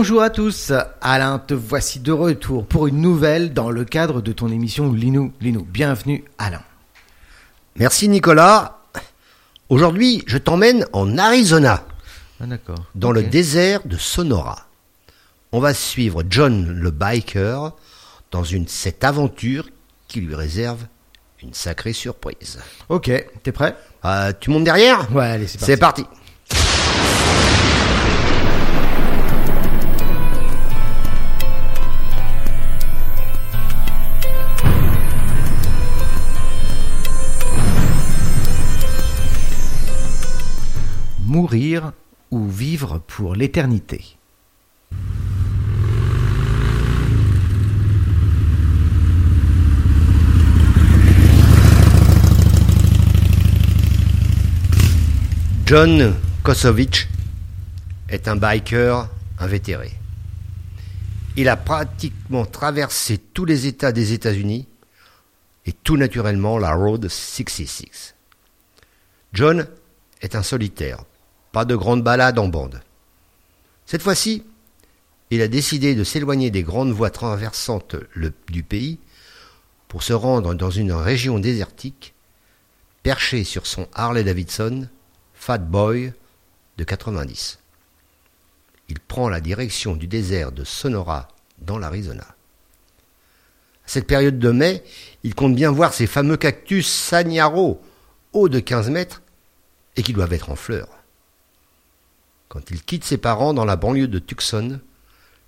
Bonjour à tous, Alain, te voici de retour pour une nouvelle dans le cadre de ton émission Linou Linou. Bienvenue Alain. Merci Nicolas. Aujourd'hui, je t'emmène en Arizona, Ah d'accord. dans le désert de Sonora. On va suivre John le biker dans une cette aventure qui lui réserve une sacrée surprise. Ok, t'es prêt? Euh, tu montes derrière? Ouais, allez, c'est parti. C'est parti. Mourir ou vivre pour l'éternité John Kosovich est un biker invétéré. Il a pratiquement traversé tous les États des États-Unis et tout naturellement la Road 66. John est un solitaire, pas de grandes balades en bande. Cette fois-ci, il a décidé de s'éloigner des grandes voies traversantes du pays pour se rendre dans une région désertique, perché sur son Harley Davidson, Fat Boy de 90. Il prend la direction du désert de Sonora dans l'Arizona. À cette période de mai, il compte bien voir ces fameux cactus Sagnaro, hauts de 15 mètres et qui doivent être en fleurs. Quand il quitte ses parents dans la banlieue de Tucson,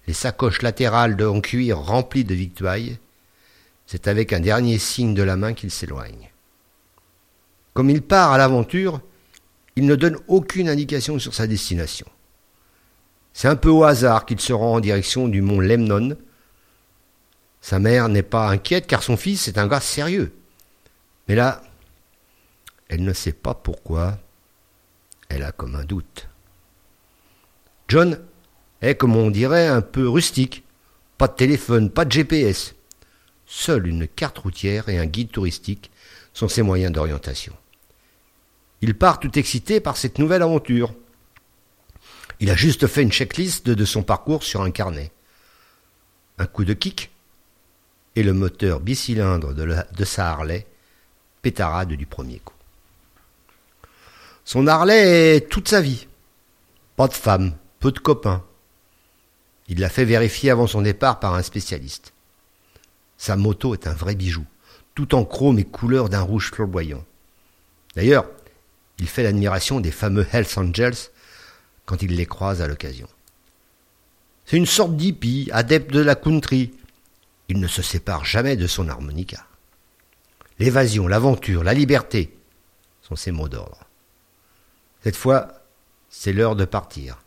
les sacoches latérales de- en cuir remplies de victuailles, c'est avec un dernier signe de la main qu'il s'éloigne. Comme il part à l'aventure, il ne donne aucune indication sur sa destination. C'est un peu au hasard qu'il se rend en direction du mont Lemnon. Sa mère n'est pas inquiète car son fils est un gars sérieux. Mais là, elle ne sait pas pourquoi. Elle a comme un doute. John est, comme on dirait, un peu rustique. Pas de téléphone, pas de GPS. Seule une carte routière et un guide touristique sont ses moyens d'orientation. Il part tout excité par cette nouvelle aventure. Il a juste fait une checklist de, son parcours sur un carnet. Un coup de kick et le moteur bicylindre de, de sa Harley pétarade du premier coup. Son Harley est toute sa vie. Pas de femme, peu de copains. Il l'a fait vérifier avant son départ par un spécialiste. Sa moto est un vrai bijou, tout en chrome et couleur d'un rouge flamboyant. D'ailleurs, il fait l'admiration des fameux Hells Angels quand il les croise à l'occasion. C'est une sorte d'hippie, adepte de la country. Il ne se sépare jamais de son harmonica. L'évasion, l'aventure, la liberté sont ses mots d'ordre. Cette fois, c'est l'heure de partir.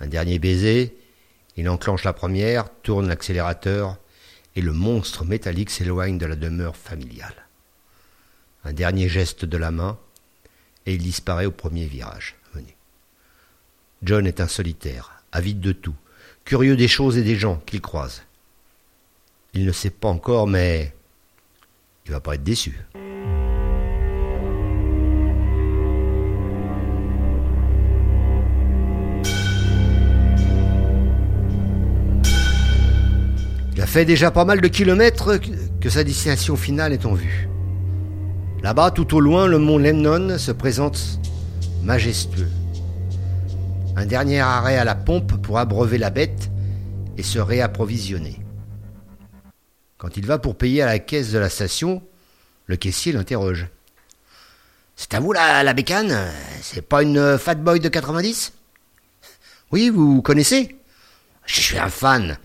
Un dernier baiser, il enclenche la première, tourne l'accélérateur, et le monstre métallique s'éloigne de la demeure familiale. Un dernier geste de la main, et il disparaît au premier virage. John est un solitaire, avide de tout, curieux des choses et des gens qu'il croise. Il ne sait pas encore, mais il va pas être déçu. Fait déjà pas mal de kilomètres que sa destination finale est en vue. Là-bas, tout au loin, le mont Lemnon se présente majestueux. Un dernier arrêt à la pompe pour abreuver la bête et se réapprovisionner. Quand il va pour payer à la caisse de la station, le caissier l'interroge. C'est à vous la, la bécane? C'est pas une Fat Boy de 90 Oui, vous connaissez? Je suis un fan.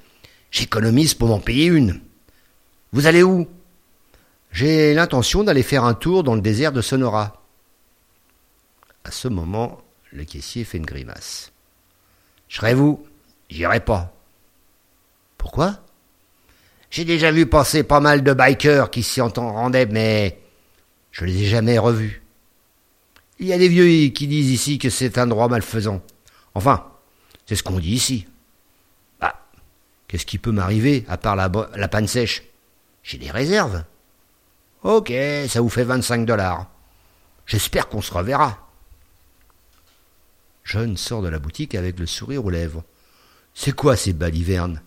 J'économise pour m'en payer une. Vous allez où? J'ai l'intention d'aller faire un tour dans le désert de Sonora. À ce moment, le caissier fait une grimace. Serai vous, j'irai pas. Pourquoi? J'ai déjà vu passer pas mal de bikers qui s'y rendaient, mais je les ai jamais revus. Il y a des vieux qui disent ici que c'est un droit malfaisant. Enfin, c'est ce qu'on dit ici. Qu'est-ce qui peut m'arriver à part la panne sèche? J'ai des réserves. Ok, ça vous fait 25 dollars. J'espère qu'on se reverra. John sort de la boutique avec le sourire aux lèvres. C'est quoi ces balivernes?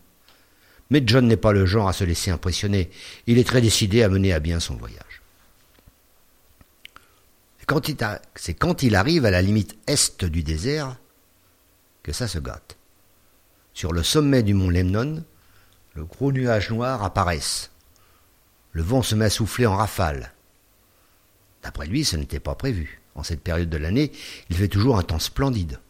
Mais John n'est pas le genre à se laisser impressionner. Il est très décidé à mener à bien son voyage. C'est quand il arrive à la limite est du désert que ça se gâte. Sur le sommet du mont Lemnon, le gros nuage noir apparaissent. Le vent se met à souffler en rafale. D'après lui, ce n'était pas prévu. En cette période de l'année, il fait toujours un temps splendide.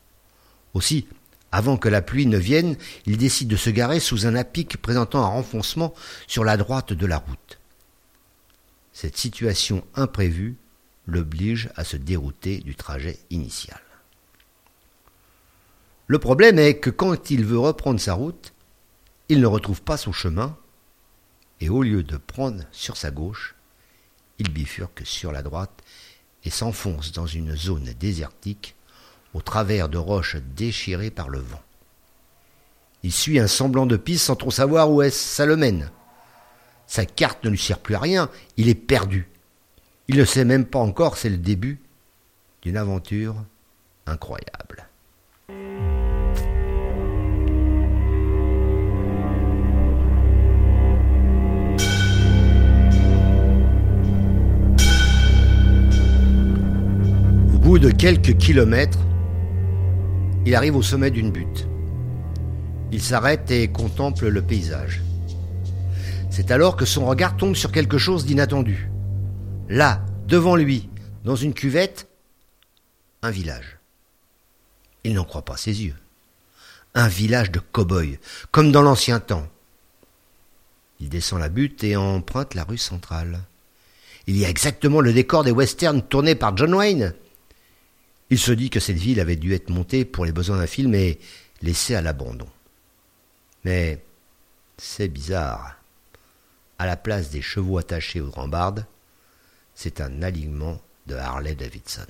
Aussi, avant que la pluie ne vienne, il décide de se garer sous un apic présentant un renfoncement sur la droite de la route. Cette situation imprévue l'oblige à se dérouter du trajet initial. Le problème est que quand il veut reprendre sa route, il ne retrouve pas son chemin, et au lieu de prendre sur sa gauche, il bifurque sur la droite et s'enfonce dans une zone désertique au travers de roches déchirées par le vent. Il suit un semblant de piste sans trop savoir où est-ce ça le mène. Sa carte ne lui sert plus à rien, il est perdu. Il ne sait même pas encore c'est le début d'une aventure incroyable. Bout de quelques kilomètres, il arrive au sommet d'une butte. Il s'arrête et contemple le paysage. C'est alors que son regard tombe sur quelque chose d'inattendu. Là, devant lui, dans une cuvette, un village. Il n'en croit pas ses yeux. Un village de cow-boys, comme dans l'ancien temps. Il descend la butte et emprunte la rue centrale. Il y a exactement le décor des westerns tournés par John Wayne. Il se dit que cette ville avait dû être montée pour les besoins d'un film et laissée à l'abandon. Mais c'est bizarre. À la place des chevaux attachés aux rambardes, c'est un alignement de Harley Davidson.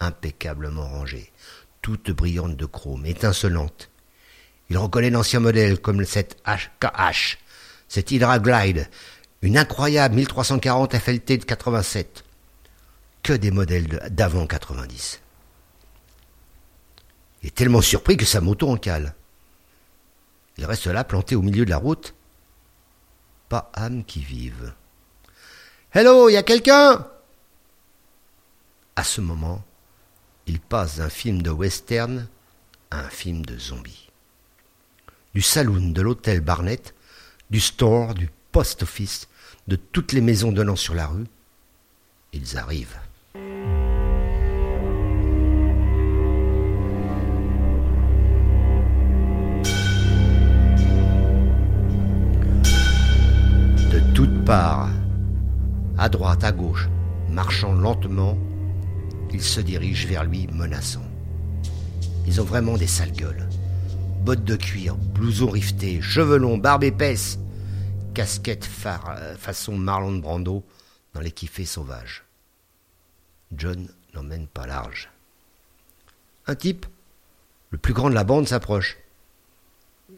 Impeccablement rangée, toute brillante de chrome, étincelante. Il reconnaît l'ancien modèle comme cette HKH, cette Hydra Glide, une incroyable 1340 FLT de 87. Que des modèles d'avant 90. Il est tellement surpris que sa moto en cale. Il reste là planté au milieu de la route. Pas âme qui vive. Hello, y a quelqu'un? À ce moment, il passe d'un film de western à un film de zombies. Du saloon de l'hôtel Barnett, du store, du post office, de toutes les maisons donnant sur la rue, ils arrivent. Parts, à droite, à gauche, marchant lentement, ils se dirigent vers lui menaçants. Ils ont vraiment des sales gueules. Bottes de cuir, blousons riftés, cheveux longs, barbe épaisse, casquette euh, façon Marlon Brando dans les kiffés sauvages. John n'emmène pas large. Un type, le plus grand de la bande, s'approche.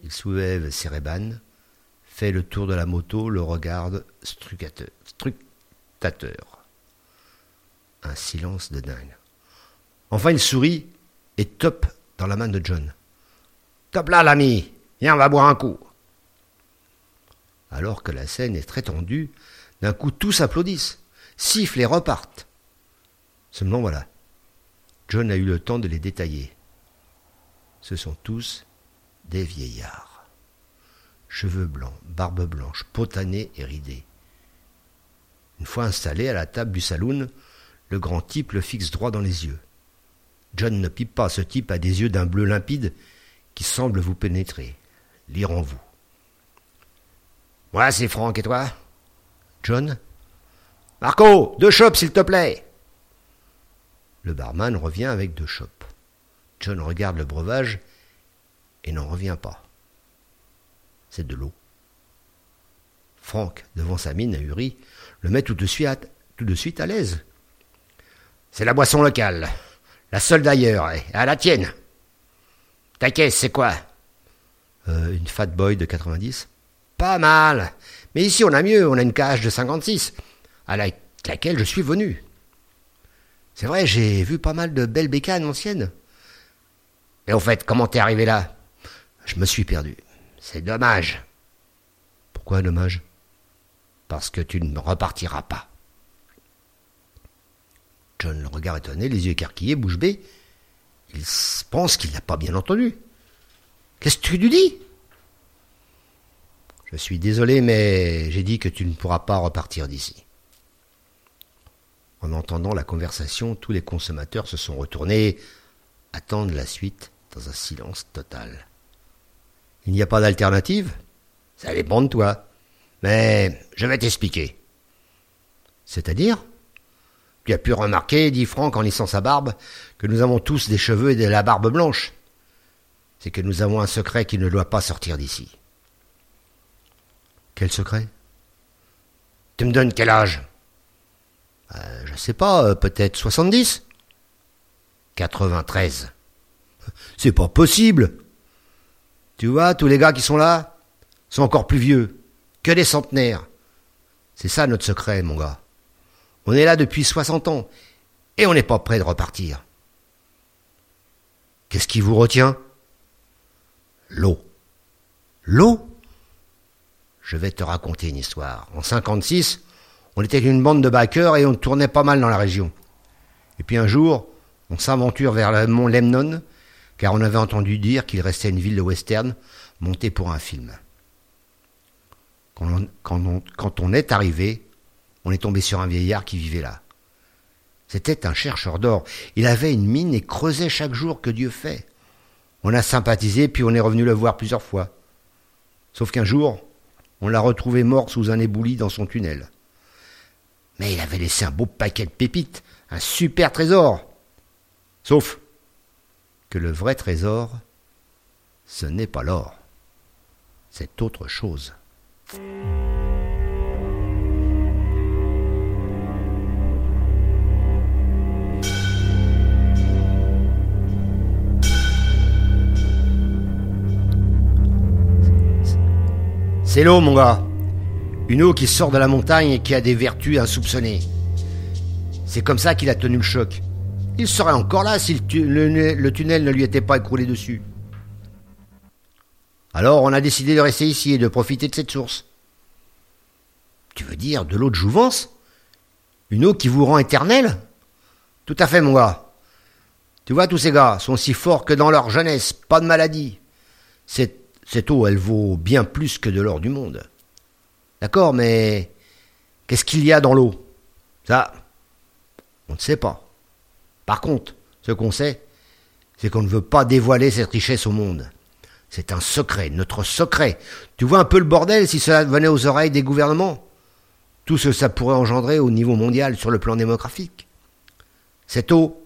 Il soulève ses rébanes, fait le tour de la moto, le regarde strucateur, un silence de dingue. Enfin, il sourit et top dans la main de John. Top là, l'ami Viens, on va boire un coup Alors que la scène est très tendue, d'un coup tous applaudissent, sifflent et repartent. Seulement voilà, John a eu le temps de les détailler. Ce sont tous des vieillards. Cheveux blancs, barbe blanche, potanés et ridés. Une fois installé à la table du saloon, le grand type le fixe droit dans les yeux. John ne pipe pas, ce type a des yeux d'un bleu limpide qui semble vous pénétrer, lire en vous. Moi, c'est Franck, et toi? John? Marco, deux chopes, s'il te plaît Le barman revient avec deux chopes. John regarde le breuvage et n'en revient pas. C'est de l'eau. Franck, devant sa mine ahurie, le met tout de suite à, tout de suite à l'aise. C'est la boisson locale, la seule d'ailleurs, et à la tienne. Ta caisse, c'est quoi? Euh, Une Fat Boy de 90. Pas mal. Mais ici, on a mieux, on a une cage de 56, à laquelle je suis venu. C'est vrai, j'ai vu pas mal de belles bécanes anciennes. Et au fait, comment t'es arrivé là? Je me suis perdu. C'est dommage. Pourquoi dommage? Parce que tu ne repartiras pas. John le regard étonné, les yeux écarquillés, bouche bée. Il pense qu'il n'a pas bien entendu. Qu'est-ce que tu lui dis? Je suis désolé, mais j'ai dit que tu ne pourras pas repartir d'ici. En entendant la conversation, tous les consommateurs se sont retournés, attendent la suite dans un silence total. Il n'y a pas d'alternative Ça dépend de toi. Mais je vais t'expliquer. C'est-à-dire Tu as pu remarquer, dit Franck en lissant sa barbe, que nous avons tous des cheveux et de la barbe blanche. C'est que nous avons un secret qui ne doit pas sortir d'ici. Quel secret? Tu me donnes quel âge? Euh, Je sais pas, euh, peut-être 70 93. C'est pas possible Tu vois, tous les gars qui sont là sont encore plus vieux, que des centenaires. C'est ça notre secret, mon gars. On est là depuis 60 ans, et on n'est pas prêt de repartir. Qu'est-ce qui vous retient? L'eau. L'eau? Je vais te raconter une histoire. En 56, on était une bande de bikers et on tournait pas mal dans la région. Et puis un jour, on s'aventure vers le mont Lemnon, car on avait entendu dire qu'il restait une ville de western montée pour un film. Quand on, quand on est arrivé, on est tombé sur un vieillard qui vivait là. C'était un chercheur d'or. Il avait une mine et creusait chaque jour que Dieu fait. On a sympathisé, puis on est revenu le voir plusieurs fois. Sauf qu'un jour, on l'a retrouvé mort sous un éboulis dans son tunnel. Mais il avait laissé un beau paquet de pépites, un super trésor. Sauf que le vrai trésor, ce n'est pas l'or, c'est autre chose. C'est l'eau, mon gars. Une eau qui sort de la montagne et qui a des vertus insoupçonnées. C'est comme ça qu'il a tenu le choc. Il serait encore là si le, tunnel ne lui était pas écroulé dessus. Alors on a décidé de rester ici et de profiter de cette source. Tu veux dire de l'eau de jouvence? Une eau qui vous rend éternelle? Tout à fait, mon gars. Tu vois, tous ces gars sont si forts que dans leur jeunesse, pas de maladie. Cette eau, elle vaut bien plus que de l'or du monde. D'accord, mais qu'est-ce qu'il y a dans l'eau? Ça, on ne sait pas. Par contre, ce qu'on sait, c'est qu'on ne veut pas dévoiler cette richesse au monde. C'est un secret, notre secret. Tu vois un peu le bordel si cela venait aux oreilles des gouvernements? Tout ce que ça pourrait engendrer au niveau mondial sur le plan démographique. Cette eau,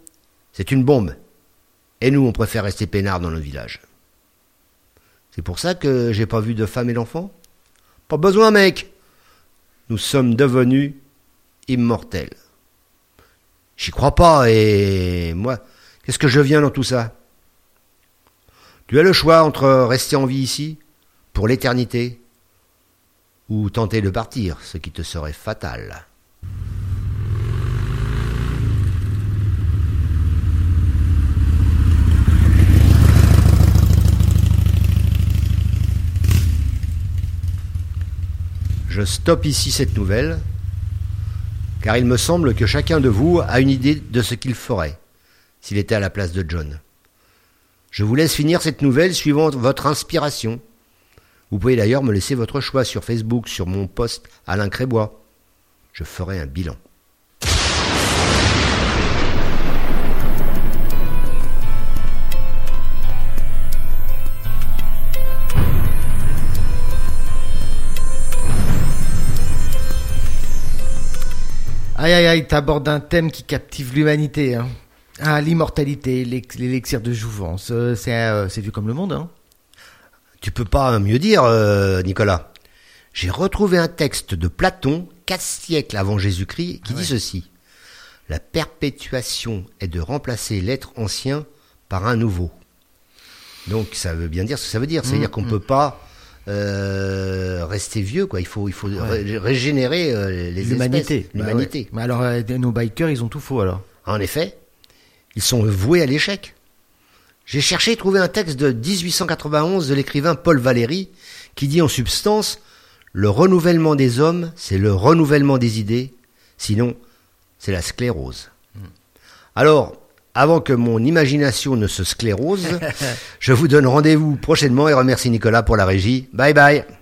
c'est une bombe. Et nous, on préfère rester peinards dans nos villages. C'est pour ça que j'ai pas vu de femme et d'enfant Pas besoin, mec. Nous sommes devenus immortels. J'y crois pas, et moi, qu'est-ce que je viens dans tout ça? Tu as le choix entre rester en vie ici, pour l'éternité, ou tenter de partir, ce qui te serait fatal. Je stoppe ici cette nouvelle, car il me semble que chacun de vous a une idée de ce qu'il ferait s'il était à la place de John. Je vous laisse finir cette nouvelle suivant votre inspiration. Vous pouvez d'ailleurs me laisser votre choix sur Facebook, sur mon post Alain Crébois. Je ferai un bilan. Aïe aïe aïe, t'abordes un thème qui captive l'humanité. Hein. Ah, l'immortalité, l'élixir de jouvence, euh, euh, c'est vu comme le monde. Hein. Tu peux pas mieux dire, euh, Nicolas. J'ai retrouvé un texte de Platon, quatre siècles avant Jésus-Christ, qui dit ceci. La perpétuation est de remplacer l'être ancien par un nouveau. Donc ça veut bien dire ce que ça veut dire. C'est-à-dire mmh, qu'on ne mmh. peut pas euh, rester vieux, quoi. Il faut, il faut régénérer euh, les l'humanité. Bah l'humanité. Mais alors, euh, nos bikers, ils ont tout faux alors. En effet, ils sont voués à l'échec. J'ai cherché et trouvé un texte de 1891 de l'écrivain Paul Valéry qui dit en substance Le renouvellement des hommes, c'est le renouvellement des idées, sinon c'est la sclérose. Alors, avant que mon imagination ne se sclérose, je vous donne rendez-vous prochainement et remercie Nicolas pour la régie. Bye bye